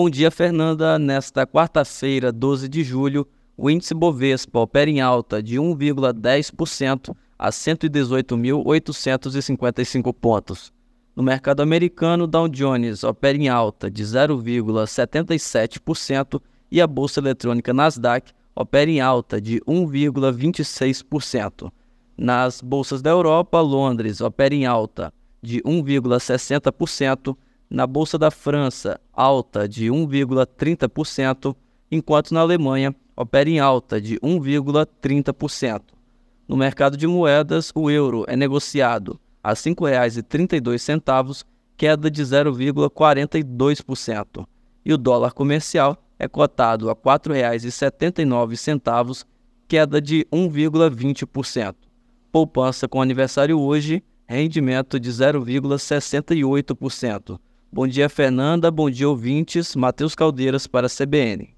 Bom dia, Fernanda. Nesta quarta-feira, 12 de julho, o índice Bovespa opera em alta de 1,10% a 118.855 pontos. No mercado americano, Dow Jones opera em alta de 0,77% e a bolsa eletrônica Nasdaq opera em alta de 1,26%. Nas bolsas da Europa, Londres opera em alta de 1,60%, na bolsa da França, alta de 1,30%, enquanto na Alemanha opera em alta de 1,30%. No mercado de moedas, o euro é negociado a R$ 5,32, queda de 0,42%, e o dólar comercial é cotado a R$ 4,79, queda de 1,20%. Poupança com aniversário hoje, rendimento de 0,68%. Bom dia, Fernanda. Bom dia, ouvintes. Matheus Caldeiras para a CBN.